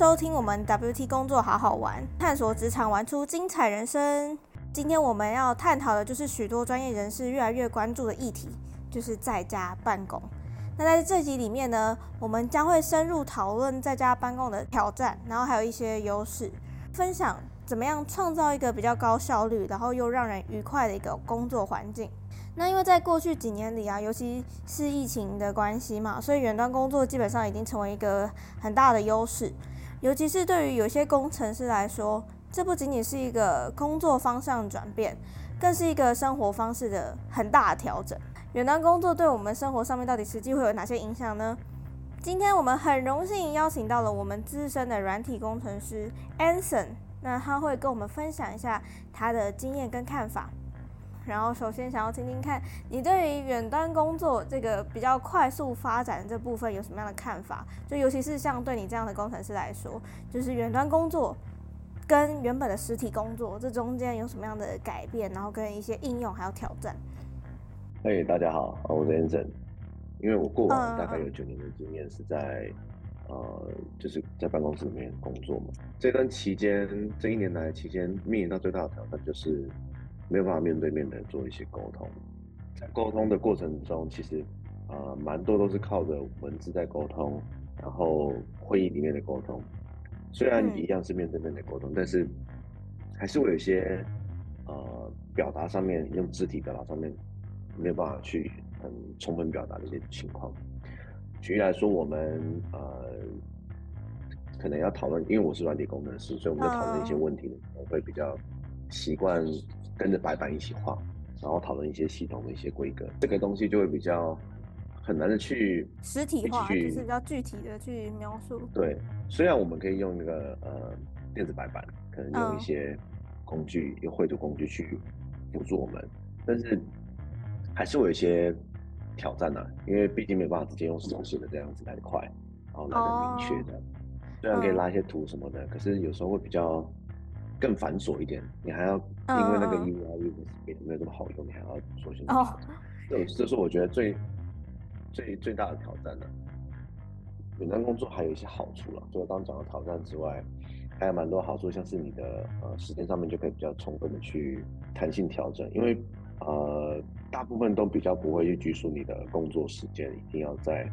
收听我们 WT 工作好好玩，探索职场，玩出精彩人生。今天我们要探讨的就是许多专业人士越来越关注的议题，就是在家办公。那在这集里面呢，我们将会深入讨论在家办公的挑战，然后还有一些优势，分享怎么样创造一个比较高效率，然后又让人愉快的一个工作环境。那因为在过去几年里啊，尤其是疫情的关系嘛，所以远端工作基本上已经成为一个很大的优势，尤其是对于有些工程师来说。这不仅仅是一个工作方向转变，更是一个生活方式的很大调整。远端工作对我们生活上面到底实际会有哪些影响呢？今天我们很荣幸邀请到了我们资深的软体工程师 Anson，那他会跟我们分享一下他的经验跟看法。然后首先想要听听看你对于远端工作这个比较快速发展这部分有什么样的看法？就尤其是像对你这样的工程师来说，就是远端工作。跟原本的实体工作，这中间有什么样的改变？然后跟一些应用还有挑战。嘿，大家好，我是 Anson。因为我过往大概有九年的经验是在呃，就是在办公室里面工作嘛。这段期间，这一年来期间，面临到最大的挑战就是没有办法面对面的做一些沟通。在沟通的过程中，其实呃，蛮多都是靠着文字在沟通，然后会议里面的沟通。虽然一样是面对面的沟通，但是还是会有一些呃表达上面用肢体表达上面没有办法去很充分表达的一些情况。举例来说，我们呃可能要讨论，因为我是软体工程师，所以我们在讨论一些问题的时候会比较习惯跟着白板一起画，然后讨论一些系统的一些规格，这个东西就会比较。很难的去实体化，就是比较具体的去描述。对，虽然我们可以用那个呃电子白板，可能用一些工具，用绘图工具去辅助我们，但是还是会有一些挑战呢，因为毕竟没有办法直接用手写的这样子来的快，然后来的明确的。虽然可以拉一些图什么的，可是有时候会比较更繁琐一点，你还要因为那个 UI 没没有这么好用，你还要重新。哦，这这是我觉得最。最最大的挑战了，远端工作还有一些好处了，除了刚刚讲的挑战之外，还有蛮多好处，像是你的呃时间上面就可以比较充分的去弹性调整，因为呃大部分都比较不会去拘束你的工作时间，一定要在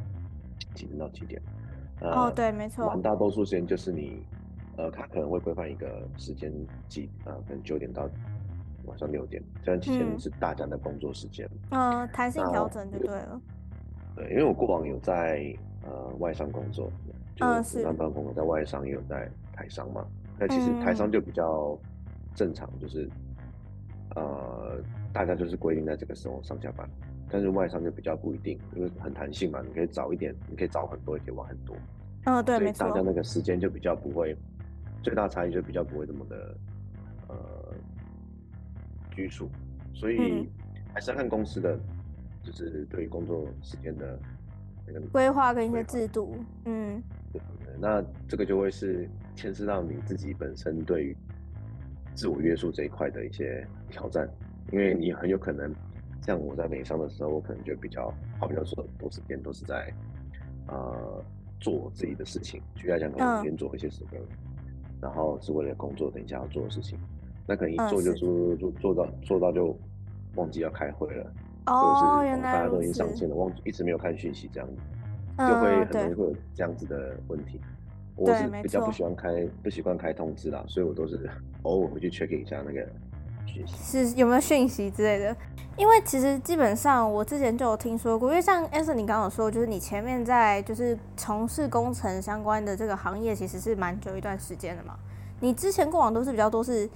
几点到几点。哦，对，没错。蛮大多数时间就是你呃，他可能会规范一个时间几啊，可能九点到晚上六点，这样其实是大家的工作时间。嗯，弹性调整就对了。对，因为我过往有在呃外商工作，就是上班工作，在外商也有在台商嘛。那其实台商就比较正常，就是呃大家就是规定在这个时候上下班，但是外商就比较不一定，因为很弹性嘛，你可以早一点，你可以早很多，也可以晚很多。嗯，对，没错。大家那个时间就比较不会，最大差异就比较不会那么的呃拘束，所以还是要看公司的。就是对于工作时间的那个规划跟一些制度，嗯，对对。那这个就会是牵涉到你自己本身对于自我约束这一块的一些挑战，因为你很有可能像我在美商的时候，我可能就比较好比较多时间都是在呃做自己的事情，举例讲，可能先做一些什么，然后是为了工作等一下要做的事情，那可能一做就做做做到做到就忘记要开会了。哦，原来大家都已经上线了，忘一直没有看讯息，这样子就会很容易会有这样子的问题。我是比较不喜欢开，不习惯开通知啦，所以我都是 偶尔回去 check 一下那个是有没有讯息之类的。因为其实基本上我之前就有听说过，因为像 Anson 你刚刚说，就是你前面在就是从事工程相关的这个行业，其实是蛮久一段时间的嘛。你之前过往都是比较多是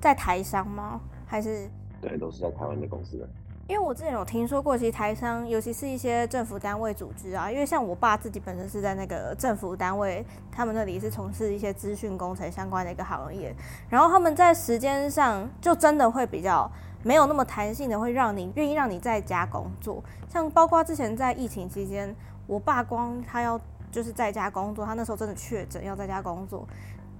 在台商吗？还是？对，都是在台湾的公司的。因为我之前有听说过，其实台商，尤其是一些政府单位组织啊，因为像我爸自己本身是在那个政府单位，他们那里是从事一些资讯工程相关的一个行业，然后他们在时间上就真的会比较没有那么弹性的，会让你愿意让你在家工作。像包括之前在疫情期间，我爸光他要就是在家工作，他那时候真的确诊要在家工作。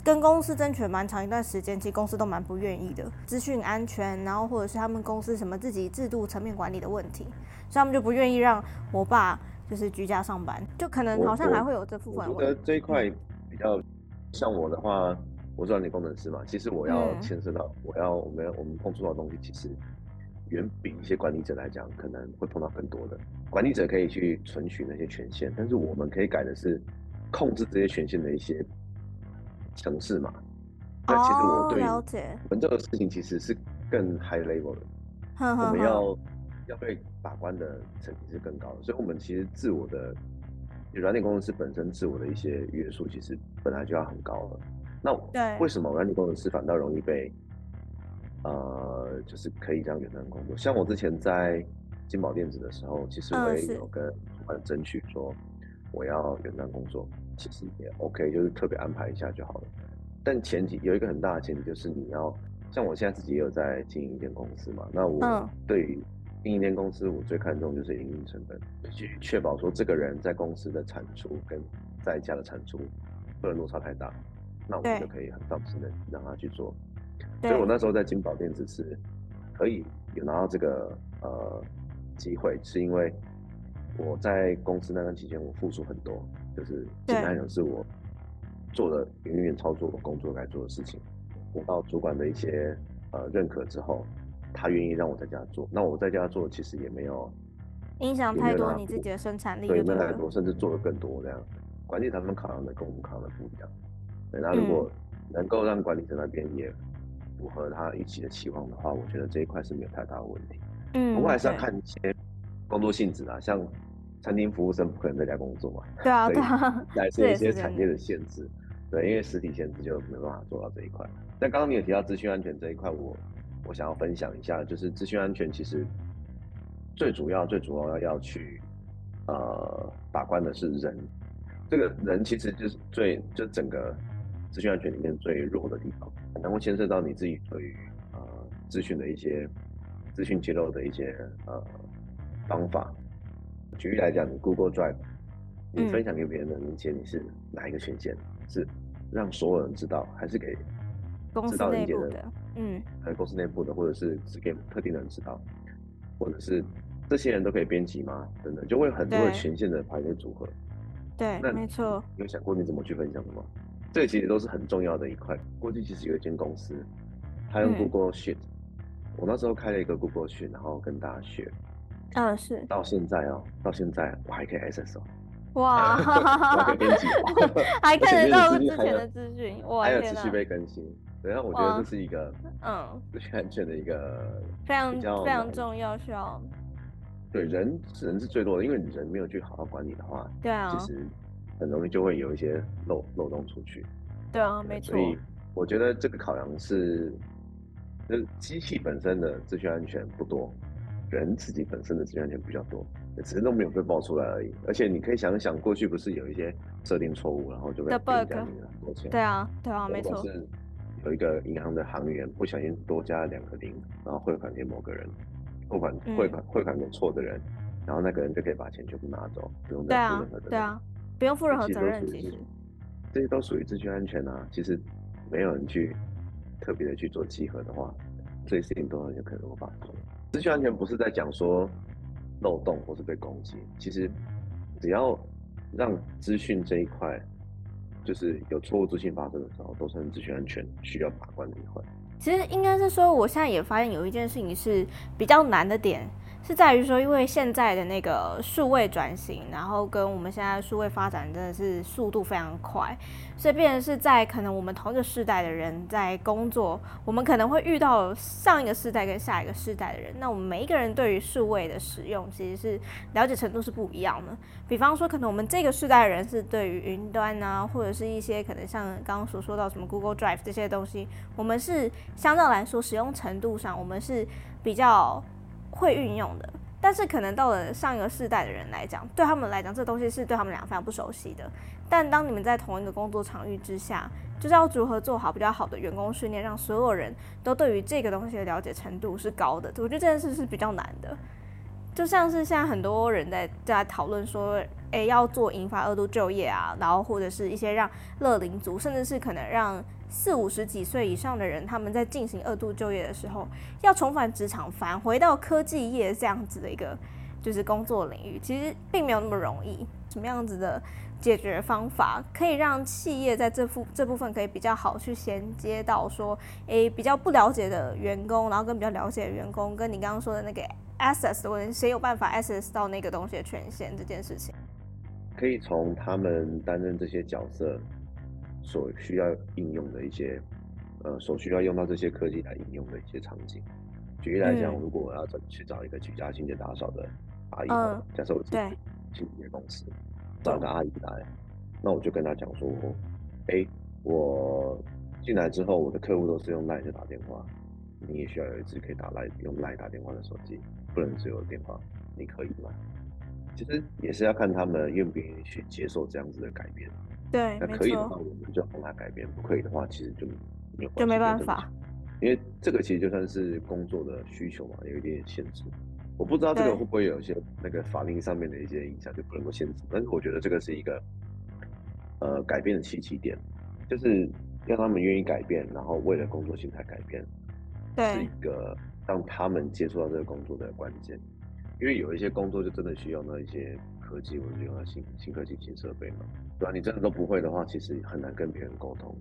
跟公司争取蛮长一段时间，其实公司都蛮不愿意的，资讯安全，然后或者是他们公司什么自己制度层面管理的问题，所以他们就不愿意让我爸就是居家上班，就可能好像还会有这部分。我觉得这一块比较像我的话，我是软件工程师嘛，其实我要牵涉到，我要我们我们碰触到的东西，其实远比一些管理者来讲，可能会碰到更多的。管理者可以去存取那些权限，但是我们可以改的是控制这些权限的一些程式嘛。那其实我对我们这个事情其实是更 high level 的，我们要要被把关的层级是更高的，所以我们其实自我的软件工程师本身自我的一些约束，其实本来就要很高了。那为什么软件工程师反倒容易被呃，就是可以这样远端工作？像我之前在金宝电子的时候，其实我也有跟主管争取说我要远端工作，其实也 OK，就是特别安排一下就好了。但前提有一个很大的前提，就是你要像我现在自己也有在经营一间公司嘛。那我对于经营一间公司，我最看重就是营运成本，去确保说这个人在公司的产出跟在家的产出不能落差太大，那我们就可以很放心的让他去做。所以我那时候在金宝电子是可以有拿到这个呃机会，是因为我在公司那段期间我付出很多，就是简单讲是我。做了营运操作工作该做的事情，得到主管的一些呃认可之后，他愿意让我在家做。那我在家做其实也没有影响太多你自己的生产力，对，没有太多，甚至做的更多这样。管理他们考量的跟我们考量的不一样。对，那如果能够让管理者那边也符合他预期的期望的话，我觉得这一块是没有太大的问题。嗯，不过还是要看一些工作性质啊，像餐厅服务生不可能在家工作嘛。对啊，对啊，来自一些产业的限制。对，因为实体限制就没办法做到这一块。那刚刚你有提到资讯安全这一块，我我想要分享一下，就是资讯安全其实最主要、最主要要要去呃把关的是人，这个人其实就是最就整个资讯安全里面最弱的地方，可能会牵涉到你自己对于呃资讯的一些资讯揭露的一些呃方法。举例来讲，你 Google Drive，你分享给别人的明显你是哪一个权限？是让所有人知道，还是给公司内部的？嗯，还是公司内部的，或者是只给特定的人知道，或者是这些人都可以编辑吗？等等，就会有很多的权限的排列组合。对，那没错。有想过你怎么去分享的吗？这其实都是很重要的一块。过去其实有一间公司，他用 Google Sheet，我那时候开了一个 Google Sheet，然后跟大家学。嗯，是。到现在哦，到现在我还可以 access 哦。哇，还可以编辑，还看得到之前的资讯，哇，还有持续被更新。对，那我觉得这是一个，嗯，资讯安全的一个非常非常重要，需要。对，人人是最多的，因为人没有去好好管理的话，对啊，其实很容易就会有一些漏漏洞出去。对啊，没错。所以我觉得这个考量是，就是机器本身的资讯安全不多，人自己本身的资讯安全比较多。只是都没有被爆出来而已，而且你可以想一想，过去不是有一些设定错误，然后就被别人加领了很多钱。对啊，对啊，没错。是有一个银行的行员不小心多加了两个零，然后汇款给某个人，汇款汇款汇款给错的人，然后那个人就可以把钱全部拿走，不用再负任何责任。对啊，不用负任何责任。其实这些都属于资讯安全啊。其实没有人去特别的去做集合的话，这些事情都很有可能会发生。资讯安全不是在讲说。漏洞或是被攻击，其实只要让资讯这一块，就是有错误资讯发生的时候，都是资讯安全需要把关的一环。其实应该是说，我现在也发现有一件事情是比较难的点。是在于说，因为现在的那个数位转型，然后跟我们现在数位发展真的是速度非常快，所以变成是在可能我们同一个世代的人在工作，我们可能会遇到上一个世代跟下一个世代的人，那我们每一个人对于数位的使用其实是了解程度是不一样的。比方说，可能我们这个世代的人是对于云端啊，或者是一些可能像刚刚所说到什么 Google Drive 这些东西，我们是相对来说使用程度上，我们是比较。会运用的，但是可能到了上一个世代的人来讲，对他们来讲，这东西是对他们俩非常不熟悉的。但当你们在同一个工作场域之下，就是要如何做好比较好的员工训练，让所有人都对于这个东西的了解程度是高的。我觉得这件事是比较难的。就像是现在很多人在在讨论说，诶，要做引发二度就业啊，然后或者是一些让乐龄族，甚至是可能让。四五十几岁以上的人，他们在进行二度就业的时候，要重返职场，返回到科技业这样子的一个就是工作领域，其实并没有那么容易。什么样子的解决方法，可以让企业在这部这部分可以比较好去衔接到说，诶，比较不了解的员工，然后跟比较了解的员工，跟你刚刚说的那个 access 的问题，谁有办法 access 到那个东西的权限这件事情，可以从他们担任这些角色所需要应用的一些，呃，所需要用到这些科技来应用的一些场景。举例来讲，如果我要找去找一个居家清洁打扫的阿姨，假设我自己清洁公司。找个阿姨来，那我就跟她讲说，哎，我进来之后，我的客户都是用赖在打电话，你也需要有一支可以打赖用赖打电话的手机，不能只有电话，你可以吗？其实也是要看他们愿不愿意去接受这样子的改变。对，那可以的话，我们就帮他改变；不可以的话，其实就没有就没办法。因为这个其实就算是工作的需求嘛，有一点限制。我不知道这个会不会有一些那个法令上面的一些影响，就不能够限制。但是我觉得这个是一个呃改变的契机点，就是让他们愿意改变，然后为了工作心态改变，是一个让他们接触到这个工作的关键。因为有一些工作就真的需要那一些科技或者用到新新科技、新设备嘛，对吧？你真的都不会的话，其实很难跟别人沟通。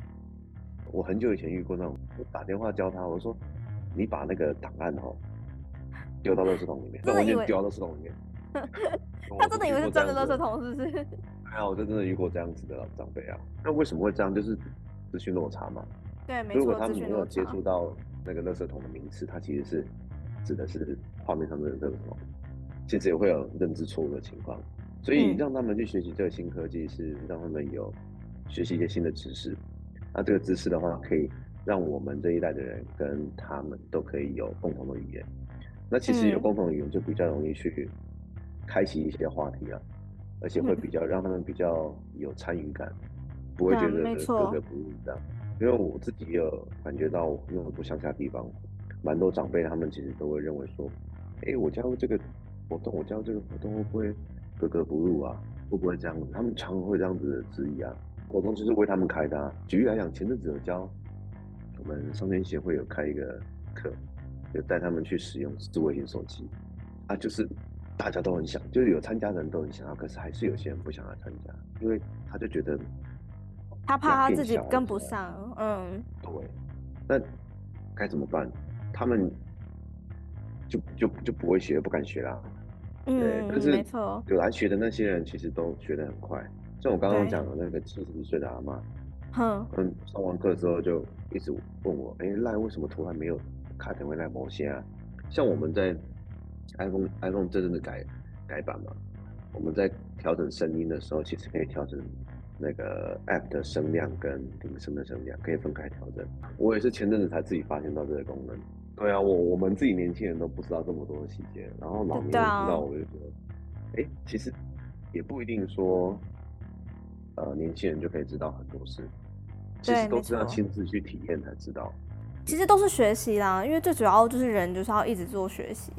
我很久以前遇过那种，我打电话教他，我说你把那个档案哦。丢到垃圾桶里面，那我就丢到垃圾桶里面。他真的以为是真的垃圾桶，是不是？哎呀，我就真的遇过这样子的长辈啊。那为什么会这样？就是资讯落差嘛。对，没错。如果他们没有接触到那个垃圾桶的名词，它其实是指的是画面上的垃圾桶，其实也会有认知错误的情况。所以让他们去学习这个新科技，是让他们有学习一些新的知识。那这个知识的话，可以让我们这一代的人跟他们都可以有共同的语言。那其实有共同语言就比较容易去开启一些话题啊，而且会比较让他们比较有参与感，不会觉得格格不入这样。因为我自己也有感觉到，因为我住乡下地方，蛮多长辈他们其实都会认为说，哎，我加入这个活动，我加入这个活动会不会格格不入啊？会不会这样子？他们常会这样子的质疑啊。活动就是为他们开的。举例来讲，前阵子有教我们商天协会有开一个课。就带他们去使用智慧型手机，啊，就是大家都很想，就是有参加的人都很想要，可是还是有些人不想要参加，因为他就觉得他怕他自己跟不上，嗯，对，那该怎么办？他们就就就不会学，不敢学啦，嗯，但是没错，有来学的那些人其实都学得很快，像我刚刚讲的那个七十几岁的阿妈，哼，嗯，上完课之后就一直问我，哎，赖为什么图案没有？卡成为那某些啊，像我们在 iPhone iPhone 真正的改改版嘛，我们在调整声音的时候，其实可以调整那个 App 的声量跟铃声的声量，可以分开调整。我也是前阵子才自己发现到这个功能。对啊，我我们自己年轻人都不知道这么多的细节，然后老年人知道，我就觉得，哎，其实也不一定说，呃，年轻人就可以知道很多事，其实都是要亲自去体验才知道。其实都是学习啦，因为最主要就是人就是要一直做学习。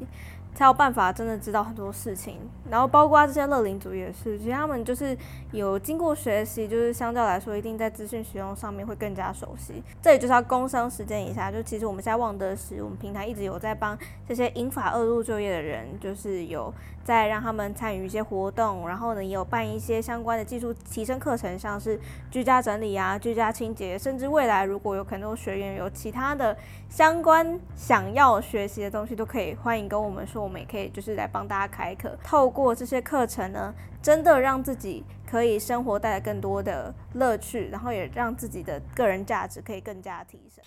才有办法真的知道很多事情，然后包括这些乐龄族也是，其实他们就是有经过学习，就是相对来说一定在资讯使用上面会更加熟悉。这里就是要工商时间一下，就其实我们现在旺德时，我们平台一直有在帮这些英法二路就业的人，就是有在让他们参与一些活动，然后呢也有办一些相关的技术提升课程，像是居家整理啊、居家清洁，甚至未来如果有很多学员有其他的相关想要学习的东西，都可以欢迎跟我们说。我们也可以就是来帮大家开课，透过这些课程呢，真的让自己可以生活带来更多的乐趣，然后也让自己的个人价值可以更加提升。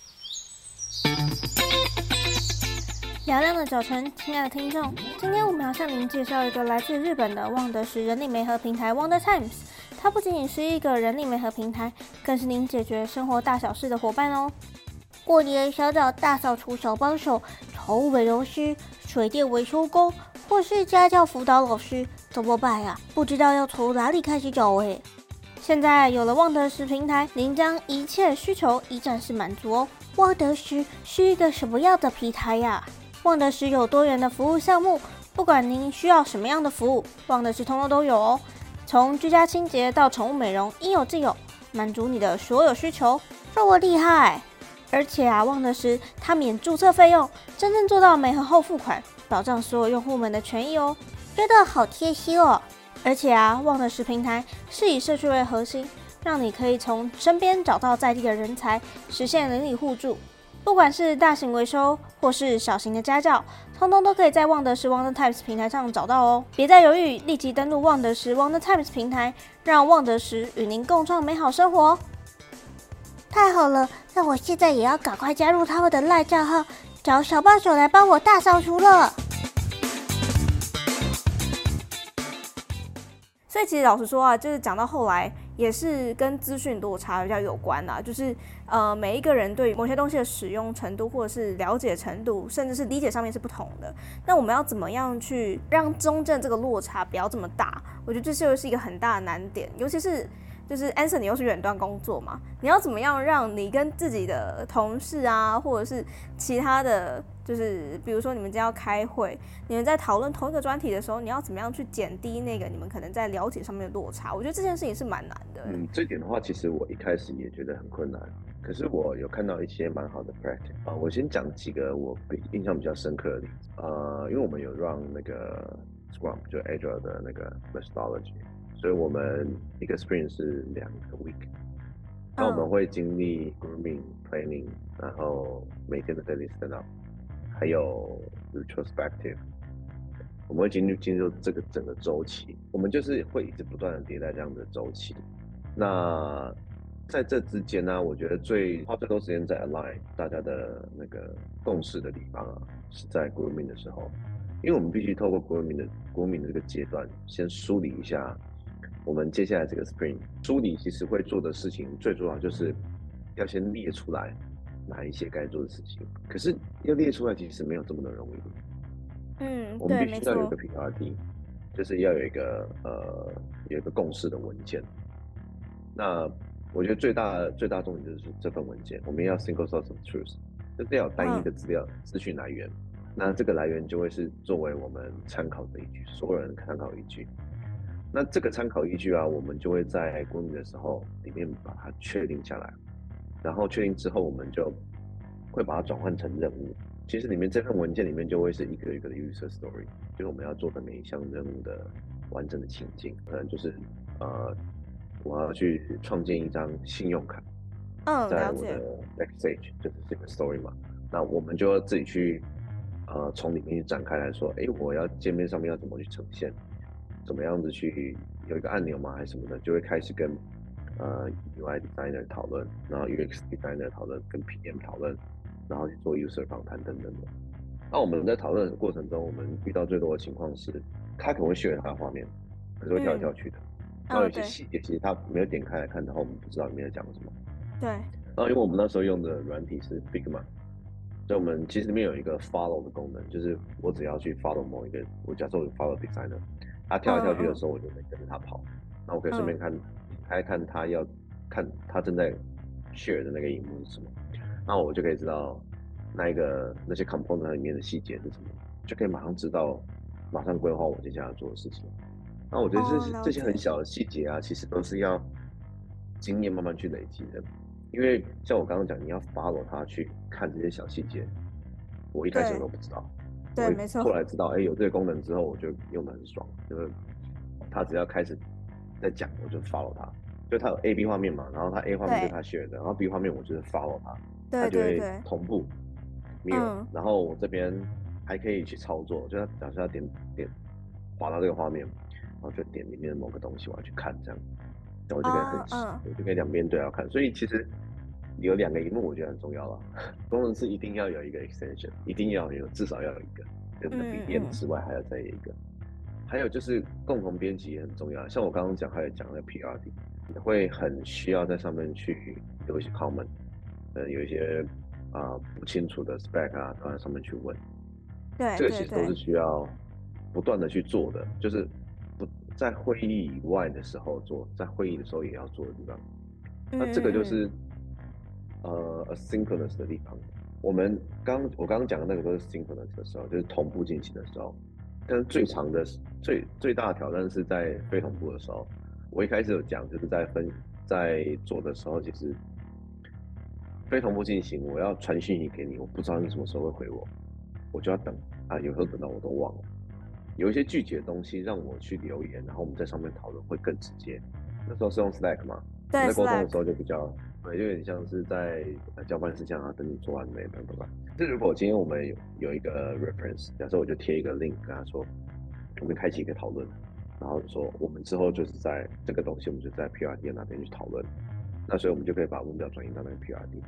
嘹亮的早晨，亲爱的听众，今天我们要向您介绍一个来自日本的旺德时人力媒合平台 Wonder Times。它不仅仅是一个人力媒合平台，更是您解决生活大小事的伙伴哦。过年想找大扫除小帮手、宠物美容师。水电维修工，或是家教辅导老师，怎么办呀？不知道要从哪里开始找诶。现在有了旺德时平台，您将一切需求一站式满足哦。旺德时是一个什么样的平台呀？旺德时有多元的服务项目，不管您需要什么样的服务，旺德时通通都有哦。从居家清洁到宠物美容，应有尽有，满足你的所有需求，这么厉害！而且啊，旺的是它免注册费用，真正做到每盒后付款，保障所有用户们的权益哦，真的好贴心哦。而且啊，旺的十平台是以社区为核心，让你可以从身边找到在地的人才，实现邻里互助。不管是大型维修或是小型的家教，通通都可以在旺德时 Wonder Times 平台上找到哦。别再犹豫，立即登录旺德时 Wonder Times 平台，让旺德时与您共创美好生活。太好了，那我现在也要赶快加入他们的赖账号，找小帮手来帮我大扫除了。所以其实老实说啊，就是讲到后来。也是跟资讯落差比较有关啊，就是呃每一个人对某些东西的使用程度或者是了解程度，甚至是理解上面是不同的。那我们要怎么样去让中正这个落差不要这么大？我觉得这就是一个很大的难点，尤其是。就是 Anson，你又是远端工作嘛？你要怎么样让你跟自己的同事啊，或者是其他的，就是比如说你们今天要开会，你们在讨论同一个专题的时候，你要怎么样去减低那个你们可能在了解上面的落差？我觉得这件事情是蛮难的。嗯，这点的话，其实我一开始也觉得很困难，可是我有看到一些蛮好的 practice 啊。我先讲几个我比印象比较深刻的例子。呃，因为我们有让那个 Scrum 就 Agile 的那个 methodology。所以我们一个 sprint 是两个 week，那我们会经历 grooming planning，然后每天的 daily stand up，还有 retrospective，我们会进入进入这个整个周期，我们就是会一直不断的迭代这样的周期。那在这之间呢，我觉得最花最多时间在 align 大家的那个共识的地方啊，是在 grooming 的时候，因为我们必须透过 grooming 的 grooming 的这个阶段，先梳理一下。我们接下来这个 spring 梳理其实会做的事情，最重要就是要先列出来哪一些该做的事情。可是要列出来其实没有这么的容易。嗯，我们必须要有一个 PRD，就是要有一个呃有一个共识的文件。那我觉得最大最大重点就是这份文件，我们要 single source of truth，就是要单一的资料资讯来源。那这个来源就会是作为我们参考的依据，所有人参考依据。那这个参考依据啊，我们就会在公民的时候里面把它确定下来，然后确定之后，我们就会把它转换成任务。其实里面这份文件里面就会是一个一个的 user story，就是我们要做的每一项任务的完整的情境。可能就是呃，我要去创建一张信用卡，嗯，在我的 next stage 就是这个 story 嘛。那我们就要自己去呃从里面去展开来说，哎，我要界面上面要怎么去呈现。怎么样子去有一个按钮吗，还是什么的，就会开始跟呃 UI designer 讨论，然后 UX designer 讨论，跟 PM 讨论，然后去做 user 访谈等等的。那我们在讨论的过程中，我们遇到最多的情况是，他可能会渲染他的画面，可是会跳来跳去的。然后有些细节其实他没有点开来看，然后我们不知道里面在讲什么。对。然后因为我们那时候用的软体是 Figma，所以我们其实里面有一个 follow 的功能，就是我只要去 follow 某一个，我假设我 follow designer。他跳来跳去的时候，我就可以跟着他跑。那我可以顺便看，开看他要看他正在 share 的那个荧幕是什么。那我就可以知道那一个那些 component 里面的细节是什么，就可以马上知道，马上规划我接下来做的事情。那我觉得这这些很小的细节啊，其实都是要经验慢慢去累积的。因为像我刚刚讲，你要 follow 他去看这些小细节，我一开始都不知道。对，没错。后来知道，哎，有这个功能之后，我就用的很爽。就是他只要开始在讲，我就 follow 他。就他有 A、B 画面嘛，然后他 A 画面是他 share 的，然后 B 画面我就是 follow 他，他就会同步。没有。然后我这边还可以去操作，就假设要点点滑到这个画面，然后就点里面的某个东西，我要去看这样，然后我就可以很，我就可以两边对要看。所以其实。有两个荧幕，我觉得很重要了。工程师一定要有一个 extension，一定要有，至少要有一个。跟笔电之外，还要再有一个。还有就是共同编辑也很重要。像我刚刚讲，还有讲那个 PRD，会很需要在上面去有一些 comment，呃，有一些啊不清楚的 spec 啊，都在上面去问。对，这个其实都是需要不断的去做的，就是不在会议以外的时候做，在会议的时候也要做的地方。那这个就是。呃，asynchronous 的地方，我们刚我刚刚讲的那个都是 synchronous 的时候，就是同步进行的时候。但是最长的、最最大的挑战是在非同步的时候。我一开始有讲，就是在分在做的时候，其实非同步进行，我要传讯息给你，我不知道你什么时候会回我，我就要等啊，有时候等到我都忘了。有一些具体的东西让我去留言，然后我们在上面讨论会更直接。那时候是用 Slack 吗，在沟通的时候就比较，对，有点像是在交办事项啊，等你做完没，等等吧。这如果今天我们有有一个 reference，假设我就贴一个 link 跟他说，我们开启一个讨论，然后说我们之后就是在这个东西，我们就在 PRD 那边去讨论。那所以我们就可以把目标转移到那个 PRD，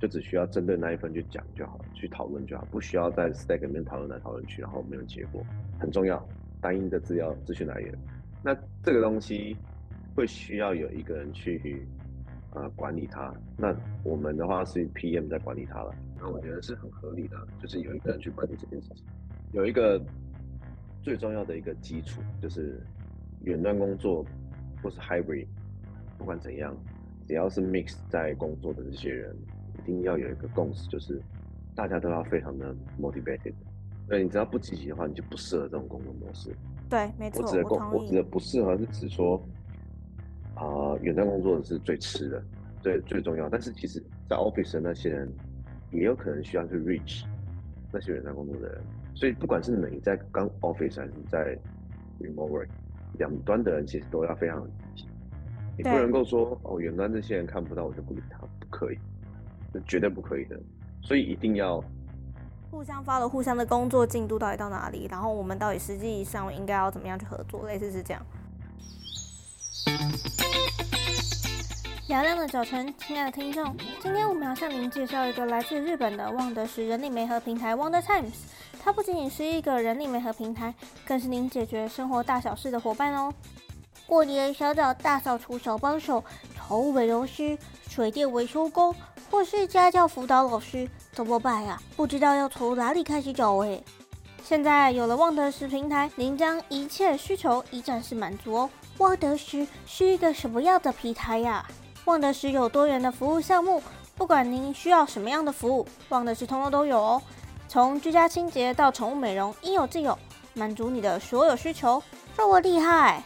就只需要针对那一份去讲就好，去讨论就好，不需要在 Stack 里面讨论来讨论去，然后没有结果。很重要，单一的资料资讯来源。那这个东西会需要有一个人去呃管理它。那我们的话是 PM 在管理它了。那我觉得是很合理的，就是有一个人去管理这件事情。有一个最重要的一个基础就是远端工作或是 Hybrid，不管怎样。只要是 mix 在工作的这些人，一定要有一个共识，就是大家都要非常的 motivated。对，你只要不积极的话，你就不适合这种工作模式。对，没错。我指的工，我指的不适合是指说，啊，远端工作的是最吃的，最最重要。但是其实，在 office 的那些人，也有可能需要去 reach 那些远端工作的人。所以，不管是你在刚 office 还是在 remote work，两端的人其实都要非常。你不能够说哦，远端这些人看不到，我就不理他，不可以，这绝对不可以的。所以一定要互相发了互相的工作进度到底到哪里，然后我们到底实际上应该要怎么样去合作，类似是这样。嘹亮的早晨，亲爱的听众，今天我们要向您介绍一个来自日本的旺德时人力媒合平台 Wonder Times。它不仅仅是一个人力媒合平台，更是您解决生活大小事的伙伴哦。过年想找大扫除小帮手、宠物美容师、水电维修工，或是家教辅导老师，怎么办呀？不知道要从哪里开始找诶。现在有了旺德石平台，您将一切需求一站式满足哦。旺德石是一个什么样的平台呀？旺德时有多元的服务项目，不管您需要什么样的服务，旺德时通通都有哦。从居家清洁到宠物美容，应有尽有，满足你的所有需求。这么厉害！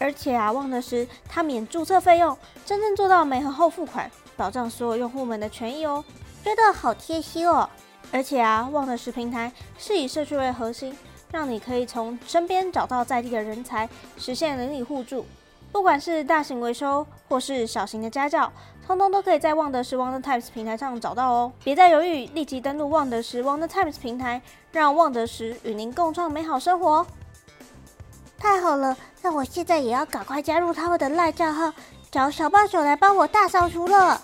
而且啊，旺德时它免注册费用，真正做到每盒后付款，保障所有用户们的权益哦，真的好贴心哦。而且啊，旺德时平台是以社区为核心，让你可以从身边找到在地的人才，实现邻里互助。不管是大型维修或是小型的家教，通通都可以在旺德时 Wonder Times 平台上找到哦。别再犹豫，立即登录旺德时 Wonder Times 平台，让旺德时与您共创美好生活。太好了，那我现在也要赶快加入他们的赖账号，找小帮手来帮我大扫除了。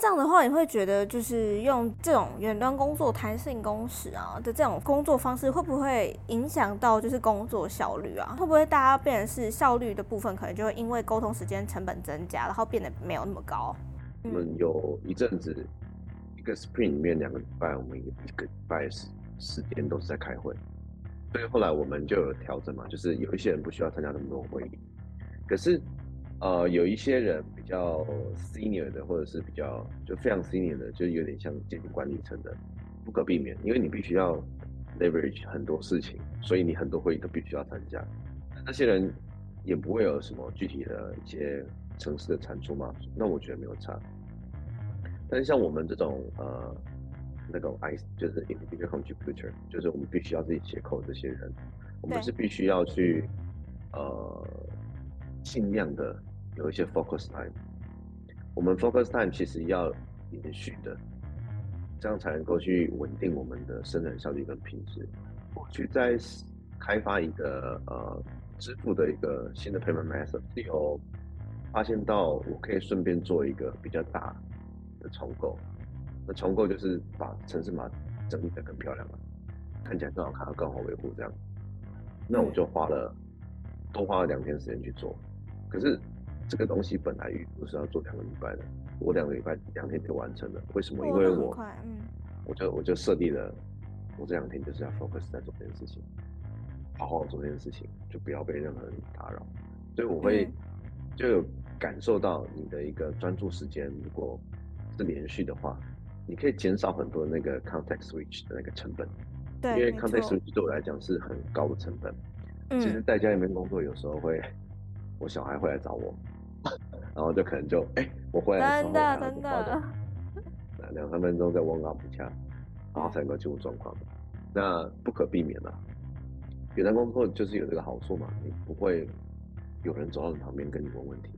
这样的话，你会觉得就是用这种远端工作、弹性工时啊的这种工作方式，会不会影响到就是工作效率啊？会不会大家变成是效率的部分，可能就会因为沟通时间成本增加，然后变得没有那么高？我们有一阵子，一个 Spring 里面两个礼拜，我们一个礼拜是。时间都是在开会，所以后来我们就有调整嘛，就是有一些人不需要参加那么多会议，可是呃有一些人比较 senior 的，或者是比较就非常 senior 的，就有点像接近管理层的，不可避免，因为你必须要 leverage 很多事情，所以你很多会议都必须要参加。那些人也不会有什么具体的一些城市的产出嘛，那我觉得没有差。但是像我们这种呃。那个 I 就是 individual contributor，就是我们必须要自己写扣这些人，我们是必须要去呃尽量的有一些 focus time。我们 focus time 其实要连续的，这样才能够去稳定我们的生产效率跟品质。去在开发一个呃支付的一个新的 payment method，是有发现到我可以顺便做一个比较大的重构。那重构就是把城市码整理的更漂亮了，看起来更好看，更好维护这样。那我就花了多花了两天时间去做，可是这个东西本来预不是要做两个礼拜的，我两个礼拜两天就完成了。为什么？因为我，嗯，我就我就设立了，我这两天就是要 focus 在做这件事情，好好做这件事情，就不要被任何人打扰。所以我会就有感受到你的一个专注时间，如果是连续的话。你可以减少很多那个 context switch 的那个成本，对，因为 context switch 对我来讲是很高的成本。嗯，其实在家里面工作有时候会，我小孩会来找我，然后就可能就哎，我回来的时候，真的真的，两三分钟再问阿补下，然后才能够进入状况。那不可避免的，远端工作就是有这个好处嘛，你不会有人走到你旁边跟你问问题，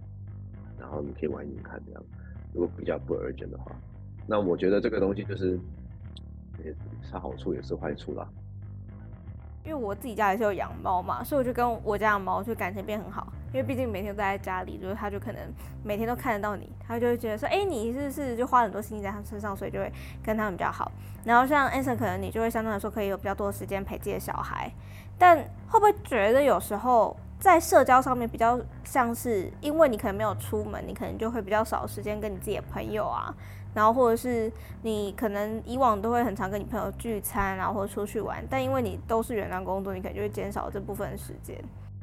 然后你可以玩一看这样。如果比较不 urgent 的话，那我觉得这个东西就是也是好处也是坏处啦。因为我自己家也是有养猫嘛，所以我就跟我家的猫就感情变很好。因为毕竟每天都在家里，就是他就可能每天都看得到你，他就会觉得说，哎，你是不是就花很多心思在他身上，所以就会跟他们比较好。然后像 Anson，可能你就会相对来说可以有比较多的时间陪自己的小孩。但会不会觉得有时候在社交上面比较像是，因为你可能没有出门，你可能就会比较少时间跟你自己的朋友啊。然后或者是你可能以往都会很常跟你朋友聚餐，然后或者出去玩，但因为你都是远端工作，你可能就会减少这部分时间。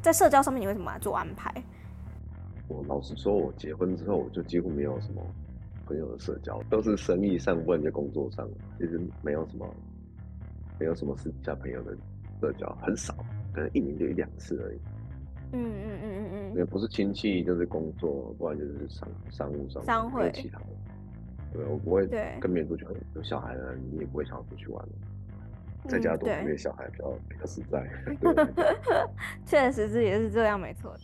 在社交上面，你会怎么做安排？我老实说，我结婚之后我就几乎没有什么朋友的社交，都是生意上或者工作上，其实没有什么，没有什么私下朋友的社交，很少，可能一年就一两次而已。嗯嗯嗯嗯嗯，也不是亲戚，就是工作，不然就是商商务上，商会其他的。对，我不会跟别人出去，有小孩了，你也不会想要出去玩了。在家多陪小孩比较比较实在。确实是也是这样，没错。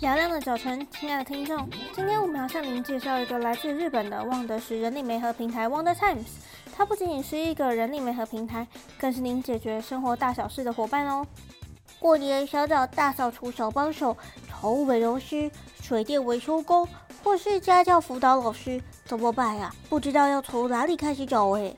嘹亮的早晨，亲爱的听众，今天我们要向您介绍一个来自日本的旺德时人力媒合平台 Wonder Times。它不仅仅是一个人力媒合平台，更是您解决生活大小事的伙伴哦。过年想找大扫除小帮手、宠物美容师、水电维修工，或是家教辅导老师。怎么办呀？不知道要从哪里开始找诶。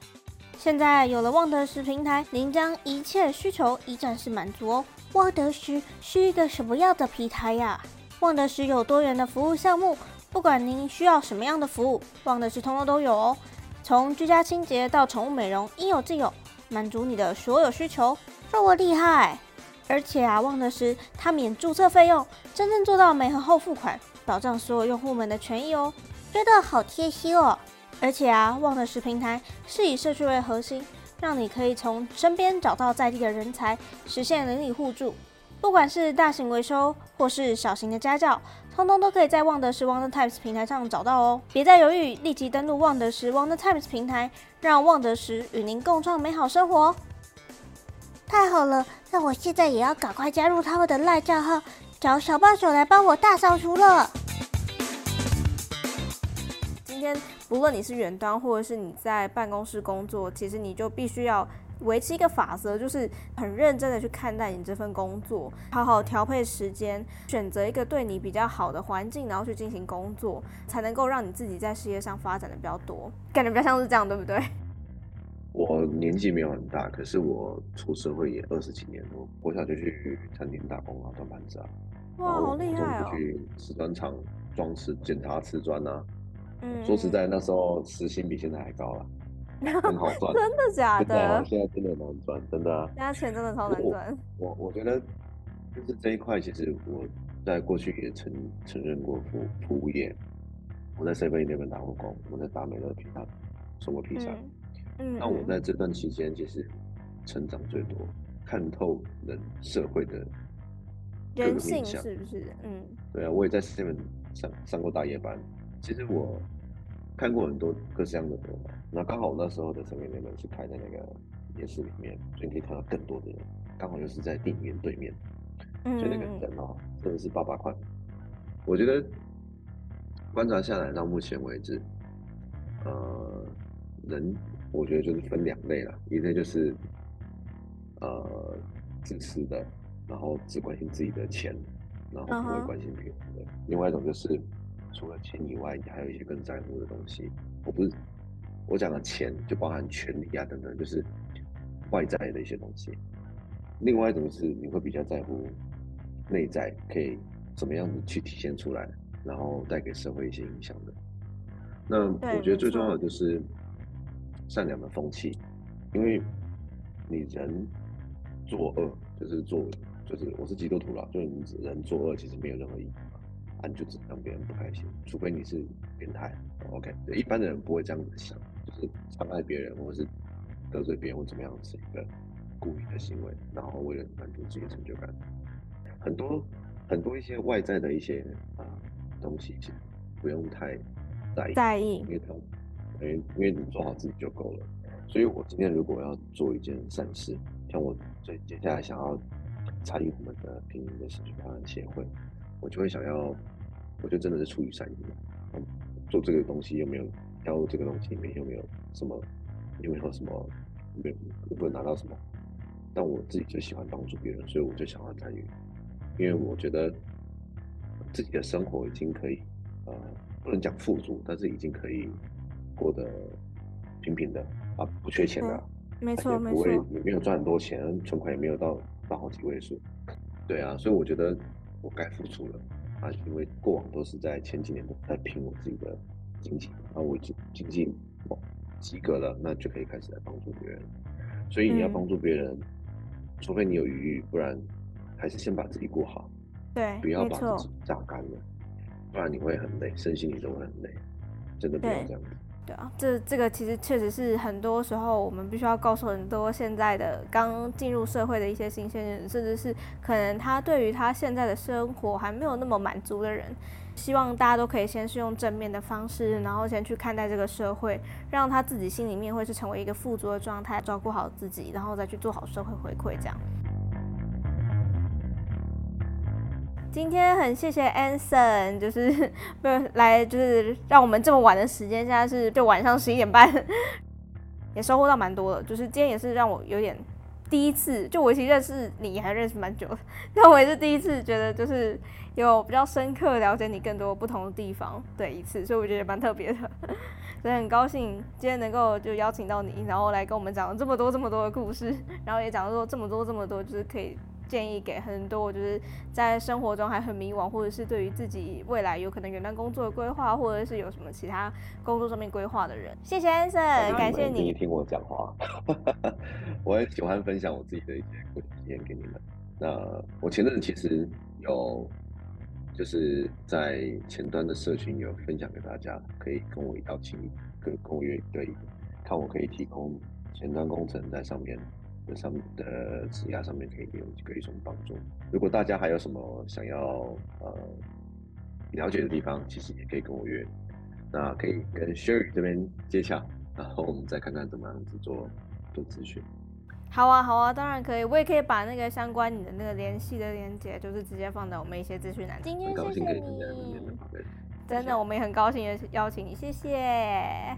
现在有了旺德时平台，您将一切需求一站式满足哦。旺德时是一个什么样的平台呀？旺德时有多元的服务项目，不管您需要什么样的服务，旺德时通通都有哦。从居家清洁到宠物美容，应有尽有，满足你的所有需求。这么厉害！而且啊，旺德时它免注册费用，真正做到美和后付款，保障所有用户们的权益哦。觉得好贴心哦！而且啊，旺的时平台是以社区为核心，让你可以从身边找到在地的人才，实现邻里互助。不管是大型维修或是小型的家教，通通都可以在旺德时 Wonder Times 平台上找到哦！别再犹豫，立即登录旺德时 Wonder Times 平台，让旺德时与您共创美好生活。太好了，那我现在也要赶快加入他们的赖账号，找小帮手来帮我大扫除了。今天不论你是远端或者是你在办公室工作，其实你就必须要维持一个法则，就是很认真的去看待你这份工作，好好调配时间，选择一个对你比较好的环境，然后去进行工作，才能够让你自己在事业上发展的比较多。感觉比较像是这样，对不对？我年纪没有很大，可是我出社会也二十几年了。我小就去餐厅打工啊，端盘子啊。哇，好厉害哦！去瓷砖厂装瓷、检查瓷砖啊。说实在，那时候时薪比现在还高了，很好赚。真的假的？现在真的难赚，真的。现在钱真的超难赚。我我觉得，就是这一块，其实我在过去也曾承认过服服务业。我在 seven 那边打过工，我在达美乐披萨送过披萨。嗯。那我在这段期间，其实成长最多，看透人社会的人性是不是？嗯。对啊，我也在 seven 上上过大夜班。其实我看过很多各式各样的人，那刚好那时候的成员那边是开在那个夜市里面，所以可以看到更多的人。刚好又是在电影院对面，所以那个人哦，真的是八八块。我觉得观察下来到目前为止，呃，人我觉得就是分两类了，一类就是呃自私的，然后只关心自己的钱，然后不会关心别人的；另外一种就是。除了钱以外，你还有一些更在乎的东西。我不是我讲的钱，就包含权利啊等等，就是外在的一些东西。另外一种是你会比较在乎内在，可以怎么样子去体现出来，然后带给社会一些影响的。那我觉得最重要的就是善良的风气，因为你人作恶就是做，就是我是基督徒了，就是你人作恶其实没有任何意义嘛。啊，你就只让别人不开心，除非你是变态，OK？一般的人不会这样子想，就是伤害别人或者是得罪别人或怎么样是一个故意的行为，然后为了满足自己的成就感，很多很多一些外在的一些啊东西，其实不用太在意，在意，因为他因为因为你做好自己就够了。所以我今天如果要做一件善事，像我接接下来想要参与我们的平民的社区发展协会，我就会想要，我就真的是出于善意，做这个东西有没有加入这个东西里面有没有什么，有没有什么，没有不能拿到什么？但我自己就喜欢帮助别人，所以我就想要参与，因为我觉得自己的生活已经可以，呃，不能讲富足，但是已经可以过得平平的啊，不缺钱的，没错没错，也没有赚很多钱，存款也没有到到好几位数，对啊，所以我觉得我该付出了啊，因为过往都是在前几年都在拼我自己的经济，然后我经经济及格了，那就可以开始来帮助别人，所以你要帮助别人。除非你有余裕，不然还是先把自己过好。对，不要把自己榨干了，不然你会很累，身心你都会很累。真的不要这样子。对啊，这这个其实确实是很多时候我们必须要告诉很多现在的刚进入社会的一些新鲜人，甚至是可能他对于他现在的生活还没有那么满足的人。希望大家都可以先是用正面的方式，然后先去看待这个社会，让他自己心里面会是成为一个富足的状态，照顾好自己，然后再去做好社会回馈。这样。今天很谢谢 Anson，就是 不来，就是让我们这么晚的时间，现在是就晚上十一点半，也收获到蛮多的。就是今天也是让我有点。第一次就我其实认识你还认识蛮久的，但我也是第一次觉得就是有比较深刻了解你更多不同的地方对一次，所以我觉得蛮特别的，所以很高兴今天能够就邀请到你，然后来跟我们讲了这么多这么多的故事，然后也讲了说这么多这么多就是可以。建议给很多就是在生活中还很迷惘，或者是对于自己未来有可能远端工作的规划，或者是有什么其他工作上面规划的人。谢谢安生，感谢你听我讲话。我很喜欢分享我自己的一些个人经验给你们。那我前阵其实有就是在前端的社群有分享给大家，可以跟我邀请，跟跟我约可以看我可以提供前端工程在上面。的上面的指压上面可以有可以什么帮助？如果大家还有什么想要呃了解的地方，其实也可以跟我约，那可以跟 Sherry 这边接洽，然后我们再看看怎么样子做做咨询。好啊，好啊，当然可以，我也可以把那个相关你的那个联系的链接，就是直接放在我们一些资讯栏。今天谢谢你，真的，我们也很高兴的邀请你，谢谢。